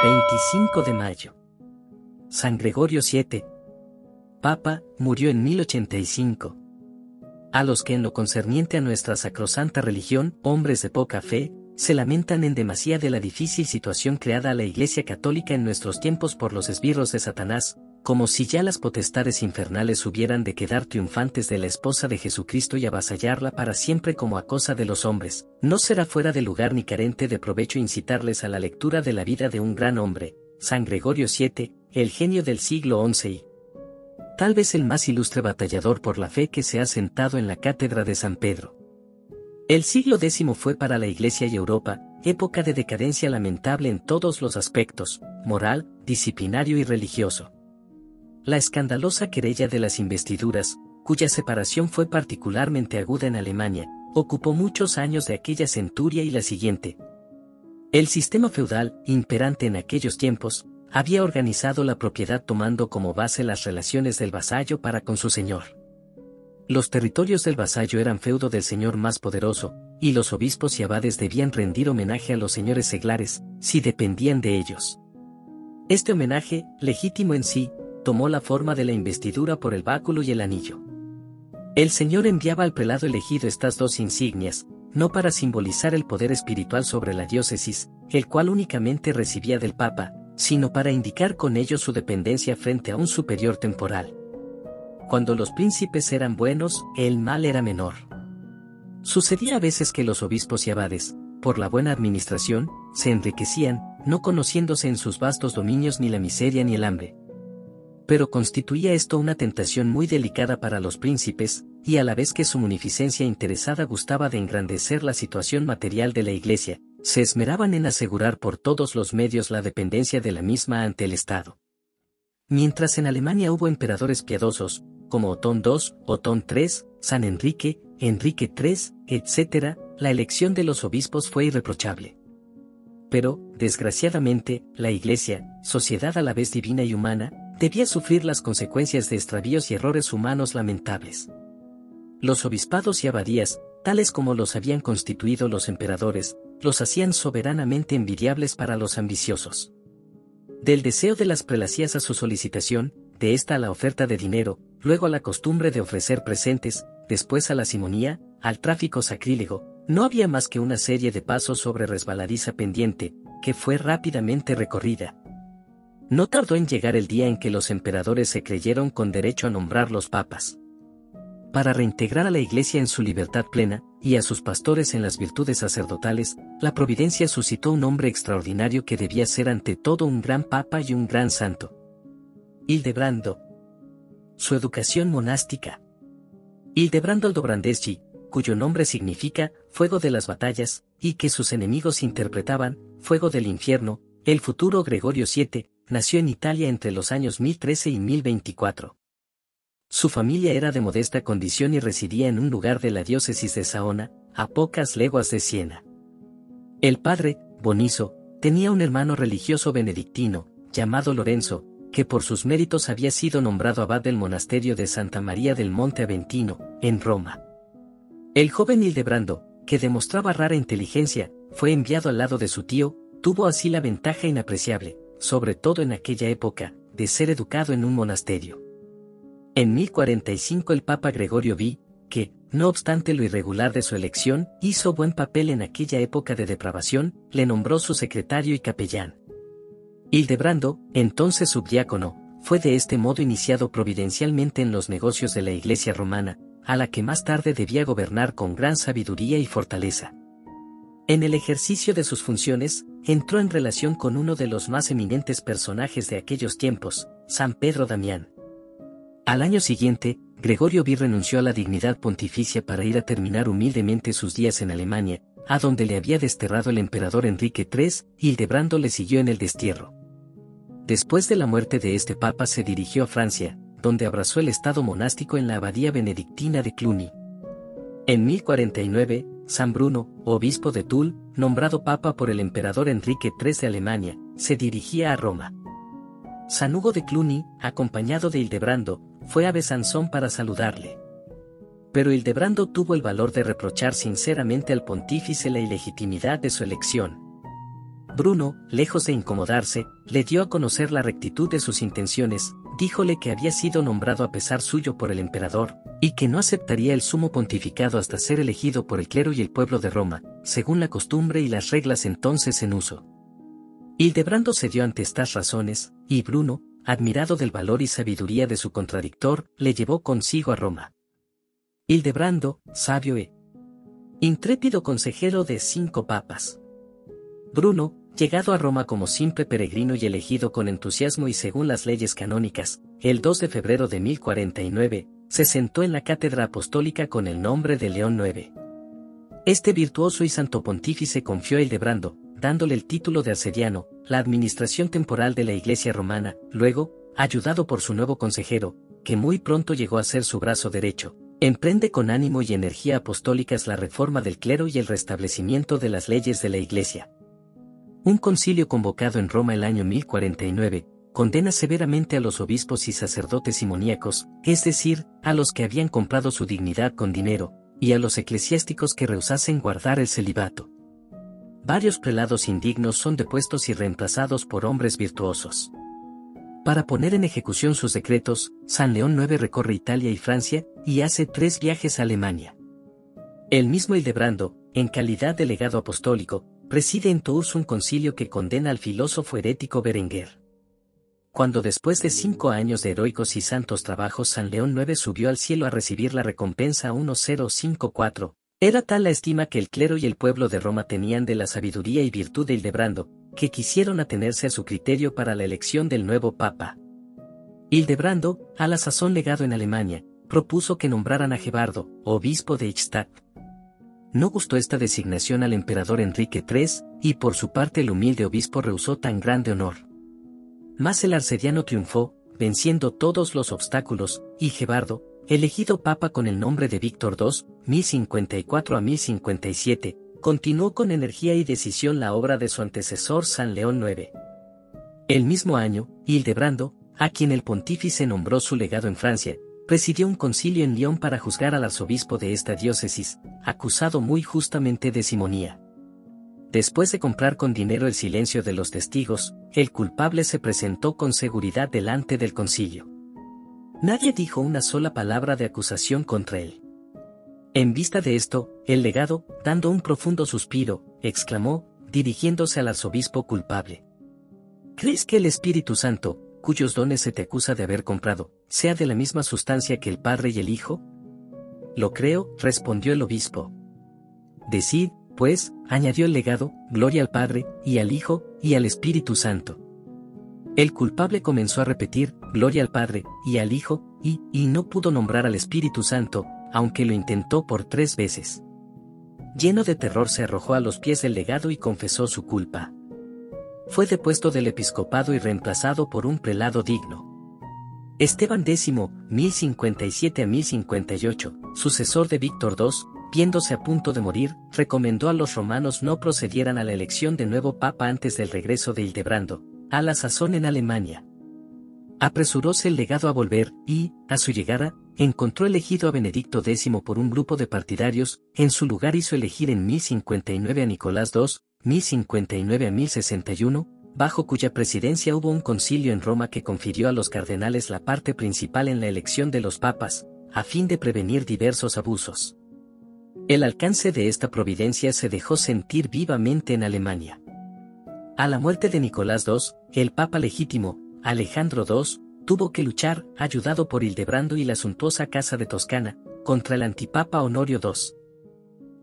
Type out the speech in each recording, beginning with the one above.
25 de mayo. San Gregorio VII. Papa, murió en 1085. A los que en lo concerniente a nuestra sacrosanta religión, hombres de poca fe, se lamentan en demasía de la difícil situación creada a la Iglesia Católica en nuestros tiempos por los esbirros de Satanás, como si ya las potestades infernales hubieran de quedar triunfantes de la esposa de Jesucristo y avasallarla para siempre como a cosa de los hombres, no será fuera de lugar ni carente de provecho incitarles a la lectura de la vida de un gran hombre, San Gregorio VII, el genio del siglo XI y tal vez el más ilustre batallador por la fe que se ha sentado en la cátedra de San Pedro. El siglo X fue para la Iglesia y Europa, época de decadencia lamentable en todos los aspectos, moral, disciplinario y religioso. La escandalosa querella de las investiduras, cuya separación fue particularmente aguda en Alemania, ocupó muchos años de aquella centuria y la siguiente. El sistema feudal, imperante en aquellos tiempos, había organizado la propiedad tomando como base las relaciones del vasallo para con su señor. Los territorios del vasallo eran feudo del señor más poderoso, y los obispos y abades debían rendir homenaje a los señores seglares, si dependían de ellos. Este homenaje, legítimo en sí, tomó la forma de la investidura por el báculo y el anillo. El señor enviaba al prelado elegido estas dos insignias, no para simbolizar el poder espiritual sobre la diócesis, el cual únicamente recibía del Papa, sino para indicar con ello su dependencia frente a un superior temporal. Cuando los príncipes eran buenos, el mal era menor. Sucedía a veces que los obispos y abades, por la buena administración, se enriquecían, no conociéndose en sus vastos dominios ni la miseria ni el hambre. Pero constituía esto una tentación muy delicada para los príncipes, y a la vez que su munificencia interesada gustaba de engrandecer la situación material de la Iglesia, se esmeraban en asegurar por todos los medios la dependencia de la misma ante el Estado. Mientras en Alemania hubo emperadores piadosos, como Otón II, Otón III, San Enrique, Enrique III, etc., la elección de los obispos fue irreprochable. Pero, desgraciadamente, la Iglesia, sociedad a la vez divina y humana, debía sufrir las consecuencias de extravíos y errores humanos lamentables. Los obispados y abadías, tales como los habían constituido los emperadores, los hacían soberanamente envidiables para los ambiciosos. Del deseo de las prelacías a su solicitación, de esta a la oferta de dinero, luego a la costumbre de ofrecer presentes, después a la simonía, al tráfico sacrílego, no había más que una serie de pasos sobre resbaladiza pendiente, que fue rápidamente recorrida. No tardó en llegar el día en que los emperadores se creyeron con derecho a nombrar los papas. Para reintegrar a la Iglesia en su libertad plena, y a sus pastores en las virtudes sacerdotales, la providencia suscitó un hombre extraordinario que debía ser ante todo un gran papa y un gran santo. Hildebrando. Su educación monástica. Hildebrando Aldobrandeschi, cuyo nombre significa fuego de las batallas, y que sus enemigos interpretaban fuego del infierno, el futuro Gregorio VII, nació en Italia entre los años 1013 y 1024. Su familia era de modesta condición y residía en un lugar de la diócesis de Saona, a pocas leguas de Siena. El padre, Boniso, tenía un hermano religioso benedictino, llamado Lorenzo, que por sus méritos había sido nombrado abad del monasterio de Santa María del Monte Aventino, en Roma. El joven Hildebrando, que demostraba rara inteligencia, fue enviado al lado de su tío, tuvo así la ventaja inapreciable, sobre todo en aquella época, de ser educado en un monasterio. En 1045 el Papa Gregorio vi, que, no obstante lo irregular de su elección, hizo buen papel en aquella época de depravación, le nombró su secretario y capellán. Hildebrando, entonces subdiácono, fue de este modo iniciado providencialmente en los negocios de la Iglesia romana, a la que más tarde debía gobernar con gran sabiduría y fortaleza. En el ejercicio de sus funciones, entró en relación con uno de los más eminentes personajes de aquellos tiempos, San Pedro Damián. Al año siguiente, Gregorio V renunció a la dignidad pontificia para ir a terminar humildemente sus días en Alemania, a donde le había desterrado el emperador Enrique III, Hildebrando le siguió en el destierro. Después de la muerte de este papa se dirigió a Francia, donde abrazó el estado monástico en la abadía benedictina de Cluny. En 1049, San Bruno, obispo de Toul, nombrado papa por el emperador Enrique III de Alemania, se dirigía a Roma. San Hugo de Cluny, acompañado de Hildebrando, fue a Besanzón para saludarle. Pero Hildebrando tuvo el valor de reprochar sinceramente al pontífice la ilegitimidad de su elección. Bruno, lejos de incomodarse, le dio a conocer la rectitud de sus intenciones, díjole que había sido nombrado a pesar suyo por el emperador, y que no aceptaría el sumo pontificado hasta ser elegido por el clero y el pueblo de Roma, según la costumbre y las reglas entonces en uso. Hildebrando cedió ante estas razones, y Bruno, admirado del valor y sabiduría de su contradictor, le llevó consigo a Roma. Hildebrando, sabio e intrépido consejero de cinco papas. Bruno, llegado a Roma como simple peregrino y elegido con entusiasmo y según las leyes canónicas, el 2 de febrero de 1049, se sentó en la cátedra apostólica con el nombre de León IX. Este virtuoso y santo pontífice confió a Hildebrando, dándole el título de asediano, la administración temporal de la Iglesia romana, luego, ayudado por su nuevo consejero, que muy pronto llegó a ser su brazo derecho, emprende con ánimo y energía apostólicas la reforma del clero y el restablecimiento de las leyes de la Iglesia. Un concilio convocado en Roma el año 1049, condena severamente a los obispos y sacerdotes simoníacos, es decir, a los que habían comprado su dignidad con dinero, y a los eclesiásticos que rehusasen guardar el celibato. Varios prelados indignos son depuestos y reemplazados por hombres virtuosos. Para poner en ejecución sus decretos, San León IX recorre Italia y Francia, y hace tres viajes a Alemania. El mismo Hildebrando, en calidad de legado apostólico, preside en Tours un concilio que condena al filósofo herético Berenguer. Cuando después de cinco años de heroicos y santos trabajos San León IX subió al cielo a recibir la recompensa 1054, era tal la estima que el clero y el pueblo de Roma tenían de la sabiduría y virtud de Hildebrando, que quisieron atenerse a su criterio para la elección del nuevo papa. Hildebrando, a la sazón legado en Alemania, propuso que nombraran a Gebardo, obispo de Eichstätt, no gustó esta designación al emperador Enrique III, y por su parte el humilde obispo rehusó tan grande honor. Mas el arcediano triunfó, venciendo todos los obstáculos, y Gebardo, elegido papa con el nombre de Víctor II, 1054 a 1057, continuó con energía y decisión la obra de su antecesor San León IX. El mismo año, Hildebrando, a quien el pontífice nombró su legado en Francia, presidió un concilio en Lyon para juzgar al arzobispo de esta diócesis, acusado muy justamente de simonía. Después de comprar con dinero el silencio de los testigos, el culpable se presentó con seguridad delante del concilio. Nadie dijo una sola palabra de acusación contra él. En vista de esto, el legado, dando un profundo suspiro, exclamó, dirigiéndose al arzobispo culpable. ¿Crees que el Espíritu Santo, cuyos dones se te acusa de haber comprado, sea de la misma sustancia que el Padre y el Hijo? Lo creo, respondió el obispo. Decid, pues, añadió el legado, gloria al Padre, y al Hijo, y al Espíritu Santo. El culpable comenzó a repetir, gloria al Padre, y al Hijo, y, y no pudo nombrar al Espíritu Santo, aunque lo intentó por tres veces. Lleno de terror se arrojó a los pies del legado y confesó su culpa fue depuesto del episcopado y reemplazado por un prelado digno. Esteban X, 1057 a 1058, sucesor de Víctor II, viéndose a punto de morir, recomendó a los romanos no procedieran a la elección de nuevo papa antes del regreso de Hildebrando, a la sazón en Alemania. Apresuróse el legado a volver, y, a su llegada, encontró elegido a Benedicto X por un grupo de partidarios, en su lugar hizo elegir en 1059 a Nicolás II, 1059 a 1061, bajo cuya presidencia hubo un concilio en Roma que confirió a los cardenales la parte principal en la elección de los papas, a fin de prevenir diversos abusos. El alcance de esta providencia se dejó sentir vivamente en Alemania. A la muerte de Nicolás II, el papa legítimo, Alejandro II, tuvo que luchar, ayudado por Hildebrando y la suntuosa Casa de Toscana, contra el antipapa Honorio II.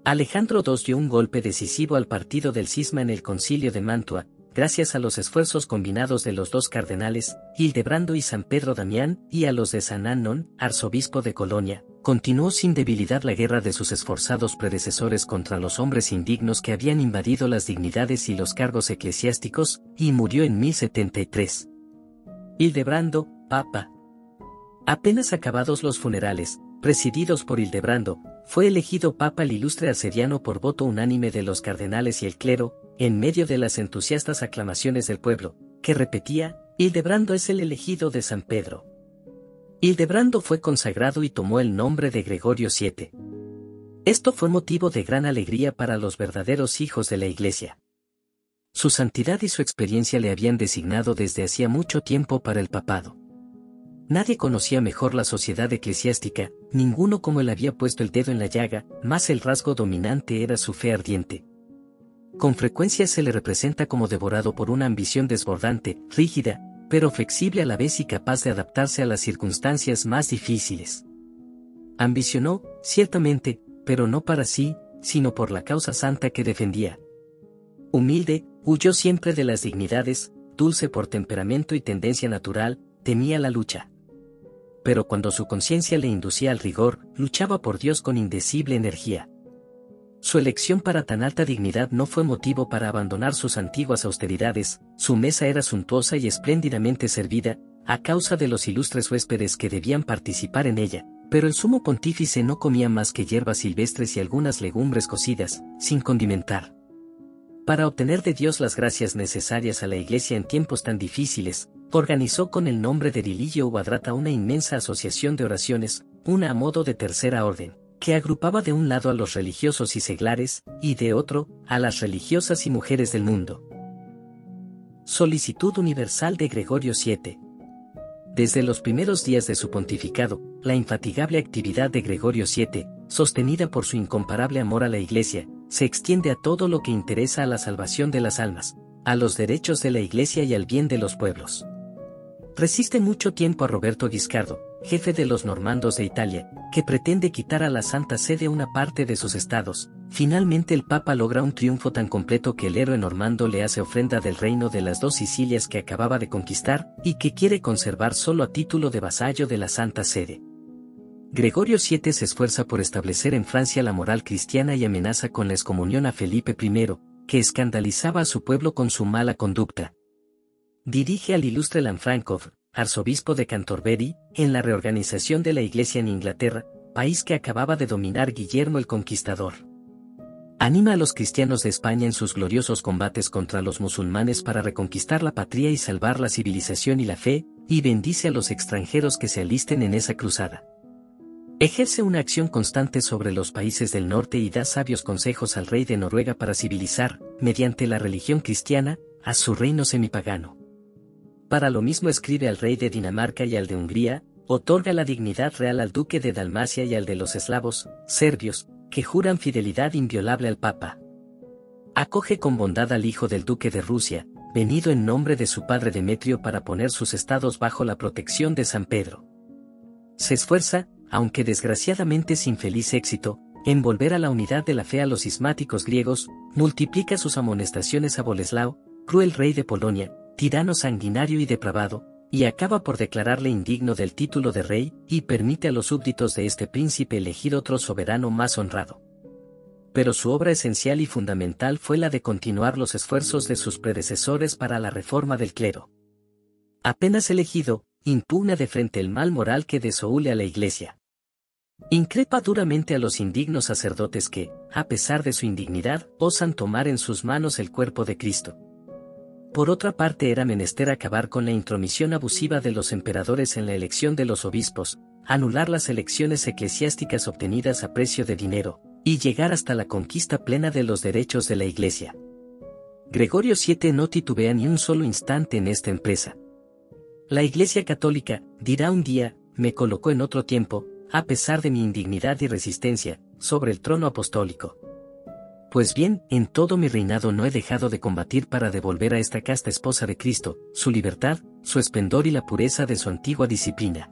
Alejandro II dio un golpe decisivo al partido del cisma en el concilio de Mantua, gracias a los esfuerzos combinados de los dos cardenales, Hildebrando y San Pedro Damián, y a los de San Annon, arzobispo de Colonia, continuó sin debilidad la guerra de sus esforzados predecesores contra los hombres indignos que habían invadido las dignidades y los cargos eclesiásticos, y murió en 1073. Hildebrando, Papa. Apenas acabados los funerales, presididos por Hildebrando, fue elegido papa el ilustre asediano por voto unánime de los cardenales y el clero, en medio de las entusiastas aclamaciones del pueblo, que repetía, Hildebrando es el elegido de San Pedro. Hildebrando fue consagrado y tomó el nombre de Gregorio VII. Esto fue motivo de gran alegría para los verdaderos hijos de la Iglesia. Su santidad y su experiencia le habían designado desde hacía mucho tiempo para el papado. Nadie conocía mejor la sociedad eclesiástica, ninguno como él había puesto el dedo en la llaga, más el rasgo dominante era su fe ardiente. Con frecuencia se le representa como devorado por una ambición desbordante, rígida, pero flexible a la vez y capaz de adaptarse a las circunstancias más difíciles. Ambicionó, ciertamente, pero no para sí, sino por la causa santa que defendía. Humilde, huyó siempre de las dignidades, dulce por temperamento y tendencia natural, temía la lucha pero cuando su conciencia le inducía al rigor, luchaba por Dios con indecible energía. Su elección para tan alta dignidad no fue motivo para abandonar sus antiguas austeridades, su mesa era suntuosa y espléndidamente servida, a causa de los ilustres huéspedes que debían participar en ella, pero el sumo pontífice no comía más que hierbas silvestres y algunas legumbres cocidas, sin condimentar. Para obtener de Dios las gracias necesarias a la Iglesia en tiempos tan difíciles, organizó con el nombre de Dilillo Ubadrata una inmensa asociación de oraciones, una a modo de tercera orden, que agrupaba de un lado a los religiosos y seglares, y de otro, a las religiosas y mujeres del mundo. Solicitud Universal de Gregorio VII. Desde los primeros días de su pontificado, la infatigable actividad de Gregorio VII, sostenida por su incomparable amor a la Iglesia, se extiende a todo lo que interesa a la salvación de las almas, a los derechos de la Iglesia y al bien de los pueblos. Resiste mucho tiempo a Roberto Guiscardo, jefe de los normandos de Italia, que pretende quitar a la Santa Sede una parte de sus estados. Finalmente el Papa logra un triunfo tan completo que el héroe normando le hace ofrenda del reino de las dos Sicilias que acababa de conquistar y que quiere conservar solo a título de vasallo de la Santa Sede. Gregorio VII se esfuerza por establecer en Francia la moral cristiana y amenaza con la excomunión a Felipe I, que escandalizaba a su pueblo con su mala conducta, Dirige al ilustre Lanfrancov, arzobispo de Canterbury, en la reorganización de la Iglesia en Inglaterra, país que acababa de dominar Guillermo el Conquistador. Anima a los cristianos de España en sus gloriosos combates contra los musulmanes para reconquistar la patria y salvar la civilización y la fe, y bendice a los extranjeros que se alisten en esa cruzada. Ejerce una acción constante sobre los países del norte y da sabios consejos al rey de Noruega para civilizar, mediante la religión cristiana, a su reino semipagano. Para lo mismo escribe al rey de Dinamarca y al de Hungría, otorga la dignidad real al duque de Dalmacia y al de los eslavos, serbios, que juran fidelidad inviolable al papa. Acoge con bondad al hijo del duque de Rusia, venido en nombre de su padre Demetrio para poner sus estados bajo la protección de San Pedro. Se esfuerza, aunque desgraciadamente sin feliz éxito, en volver a la unidad de la fe a los ismáticos griegos, multiplica sus amonestaciones a Boleslao, cruel rey de Polonia, tirano sanguinario y depravado, y acaba por declararle indigno del título de rey, y permite a los súbditos de este príncipe elegir otro soberano más honrado. Pero su obra esencial y fundamental fue la de continuar los esfuerzos de sus predecesores para la reforma del clero. Apenas elegido, impugna de frente el mal moral que desoule a la Iglesia. Increpa duramente a los indignos sacerdotes que, a pesar de su indignidad, osan tomar en sus manos el cuerpo de Cristo. Por otra parte era menester acabar con la intromisión abusiva de los emperadores en la elección de los obispos, anular las elecciones eclesiásticas obtenidas a precio de dinero, y llegar hasta la conquista plena de los derechos de la Iglesia. Gregorio VII no titubea ni un solo instante en esta empresa. La Iglesia Católica, dirá un día, me colocó en otro tiempo, a pesar de mi indignidad y resistencia, sobre el trono apostólico. Pues bien, en todo mi reinado no he dejado de combatir para devolver a esta casta esposa de Cristo, su libertad, su esplendor y la pureza de su antigua disciplina.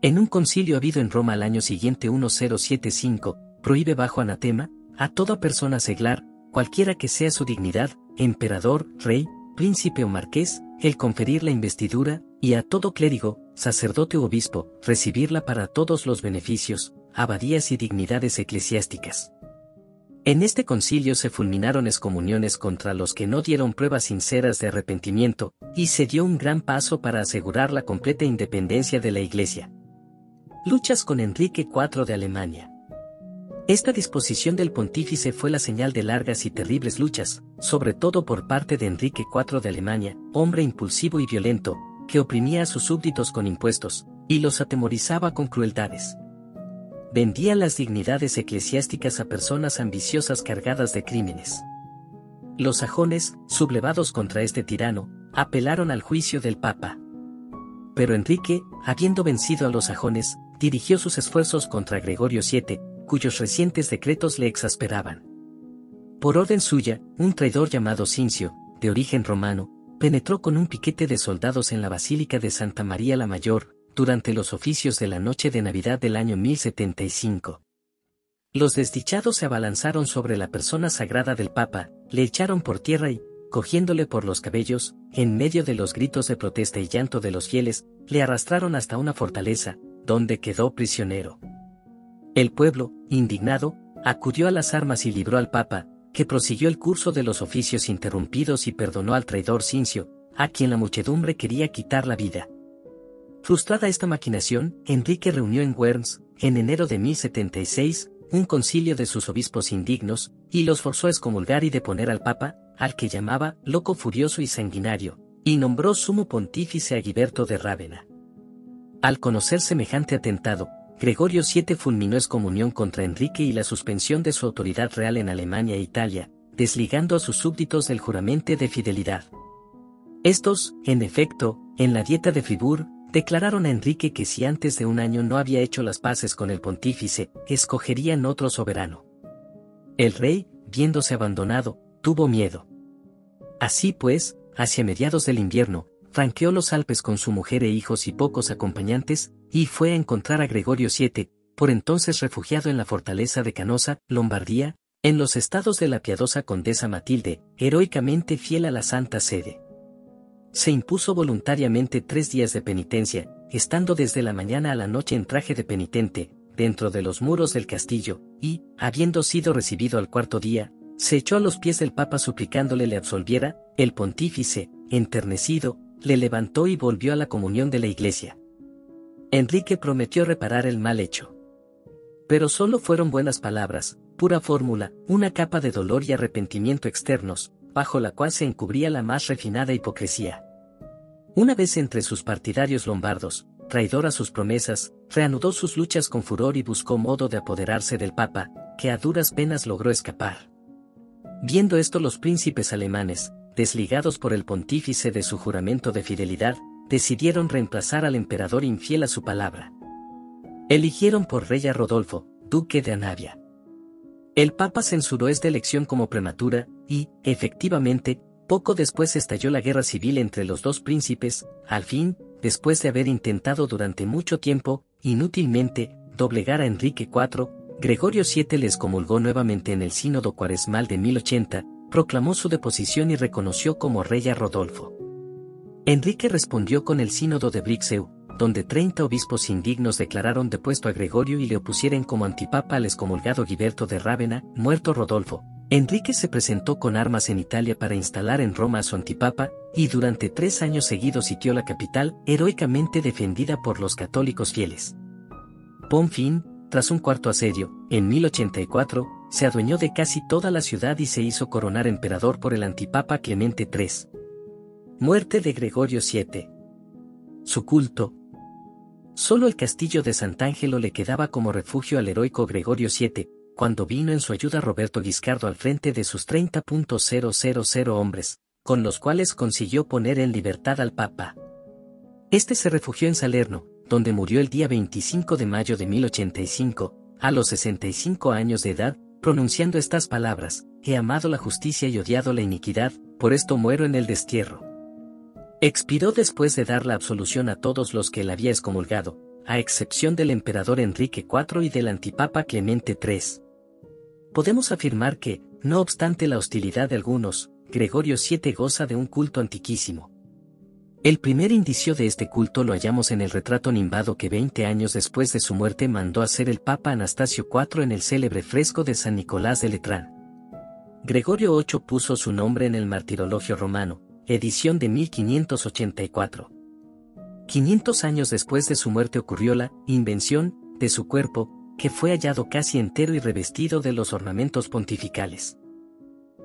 En un concilio habido en Roma al año siguiente 1075, prohíbe bajo anatema, a toda persona seglar, cualquiera que sea su dignidad, emperador, rey, príncipe o marqués, el conferir la investidura, y a todo clérigo, sacerdote u obispo, recibirla para todos los beneficios, abadías y dignidades eclesiásticas. En este concilio se fulminaron excomuniones contra los que no dieron pruebas sinceras de arrepentimiento, y se dio un gran paso para asegurar la completa independencia de la Iglesia. Luchas con Enrique IV de Alemania. Esta disposición del pontífice fue la señal de largas y terribles luchas, sobre todo por parte de Enrique IV de Alemania, hombre impulsivo y violento, que oprimía a sus súbditos con impuestos, y los atemorizaba con crueldades vendía las dignidades eclesiásticas a personas ambiciosas cargadas de crímenes. Los sajones, sublevados contra este tirano, apelaron al juicio del Papa. Pero Enrique, habiendo vencido a los sajones, dirigió sus esfuerzos contra Gregorio VII, cuyos recientes decretos le exasperaban. Por orden suya, un traidor llamado Cincio, de origen romano, penetró con un piquete de soldados en la Basílica de Santa María la Mayor, durante los oficios de la noche de Navidad del año 1075. Los desdichados se abalanzaron sobre la persona sagrada del Papa, le echaron por tierra y, cogiéndole por los cabellos, en medio de los gritos de protesta y llanto de los fieles, le arrastraron hasta una fortaleza, donde quedó prisionero. El pueblo, indignado, acudió a las armas y libró al Papa, que prosiguió el curso de los oficios interrumpidos y perdonó al traidor Cincio, a quien la muchedumbre quería quitar la vida. Frustrada esta maquinación, Enrique reunió en Worms, en enero de 1076, un concilio de sus obispos indignos, y los forzó a excomulgar y deponer al Papa, al que llamaba loco furioso y sanguinario, y nombró sumo pontífice a Guiberto de Rávena. Al conocer semejante atentado, Gregorio VII fulminó excomunión contra Enrique y la suspensión de su autoridad real en Alemania e Italia, desligando a sus súbditos del juramento de fidelidad. Estos, en efecto, en la dieta de Fribourg, declararon a Enrique que si antes de un año no había hecho las paces con el pontífice, escogerían otro soberano. El rey, viéndose abandonado, tuvo miedo. Así pues, hacia mediados del invierno, franqueó los Alpes con su mujer e hijos y pocos acompañantes, y fue a encontrar a Gregorio VII, por entonces refugiado en la fortaleza de Canosa, Lombardía, en los estados de la piadosa condesa Matilde, heroicamente fiel a la Santa Sede. Se impuso voluntariamente tres días de penitencia, estando desde la mañana a la noche en traje de penitente, dentro de los muros del castillo, y, habiendo sido recibido al cuarto día, se echó a los pies del Papa suplicándole le absolviera, el pontífice, enternecido, le levantó y volvió a la comunión de la iglesia. Enrique prometió reparar el mal hecho. Pero solo fueron buenas palabras, pura fórmula, una capa de dolor y arrepentimiento externos, bajo la cual se encubría la más refinada hipocresía. Una vez entre sus partidarios lombardos, traidor a sus promesas, reanudó sus luchas con furor y buscó modo de apoderarse del Papa, que a duras penas logró escapar. Viendo esto los príncipes alemanes, desligados por el pontífice de su juramento de fidelidad, decidieron reemplazar al emperador infiel a su palabra. Eligieron por rey a Rodolfo, duque de Anavia. El papa censuró esta elección como prematura, y, efectivamente, poco después estalló la guerra civil entre los dos príncipes, al fin, después de haber intentado durante mucho tiempo, inútilmente, doblegar a Enrique IV, Gregorio VII les comulgó nuevamente en el sínodo cuaresmal de 1080, proclamó su deposición y reconoció como rey a Rodolfo. Enrique respondió con el sínodo de Brixeu, donde 30 obispos indignos declararon depuesto a Gregorio y le opusieron como antipapa al excomulgado Giberto de Rávena, muerto Rodolfo. Enrique se presentó con armas en Italia para instalar en Roma a su antipapa, y durante tres años seguidos sitió la capital, heroicamente defendida por los católicos fieles. Ponfin, tras un cuarto asedio, en 1084, se adueñó de casi toda la ciudad y se hizo coronar emperador por el antipapa Clemente III. Muerte de Gregorio VII. Su culto. Solo el castillo de Sant'Angelo le quedaba como refugio al heroico Gregorio VII, cuando vino en su ayuda Roberto Guiscardo al frente de sus 30.000 hombres, con los cuales consiguió poner en libertad al Papa. Este se refugió en Salerno, donde murió el día 25 de mayo de 1085, a los 65 años de edad, pronunciando estas palabras, he amado la justicia y odiado la iniquidad, por esto muero en el destierro. Expiró después de dar la absolución a todos los que él había excomulgado, a excepción del emperador Enrique IV y del antipapa Clemente III. Podemos afirmar que, no obstante la hostilidad de algunos, Gregorio VII goza de un culto antiquísimo. El primer indicio de este culto lo hallamos en el retrato nimbado que 20 años después de su muerte mandó hacer el Papa Anastasio IV en el célebre fresco de San Nicolás de Letrán. Gregorio VIII puso su nombre en el Martirologio Romano, edición de 1584. 500 años después de su muerte ocurrió la invención de su cuerpo, que fue hallado casi entero y revestido de los ornamentos pontificales.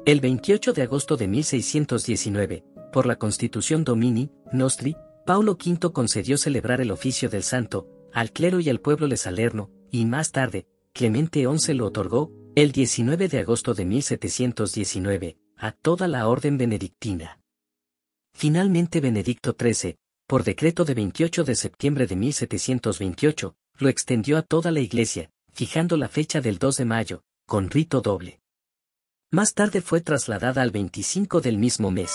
El 28 de agosto de 1619, por la Constitución Domini, Nostri, Paulo V concedió celebrar el oficio del santo, al clero y al pueblo de Salerno, y más tarde, Clemente XI lo otorgó, el 19 de agosto de 1719, a toda la orden benedictina. Finalmente Benedicto XIII, por decreto de 28 de septiembre de 1728, lo extendió a toda la Iglesia, fijando la fecha del 2 de mayo, con rito doble. Más tarde fue trasladada al 25 del mismo mes.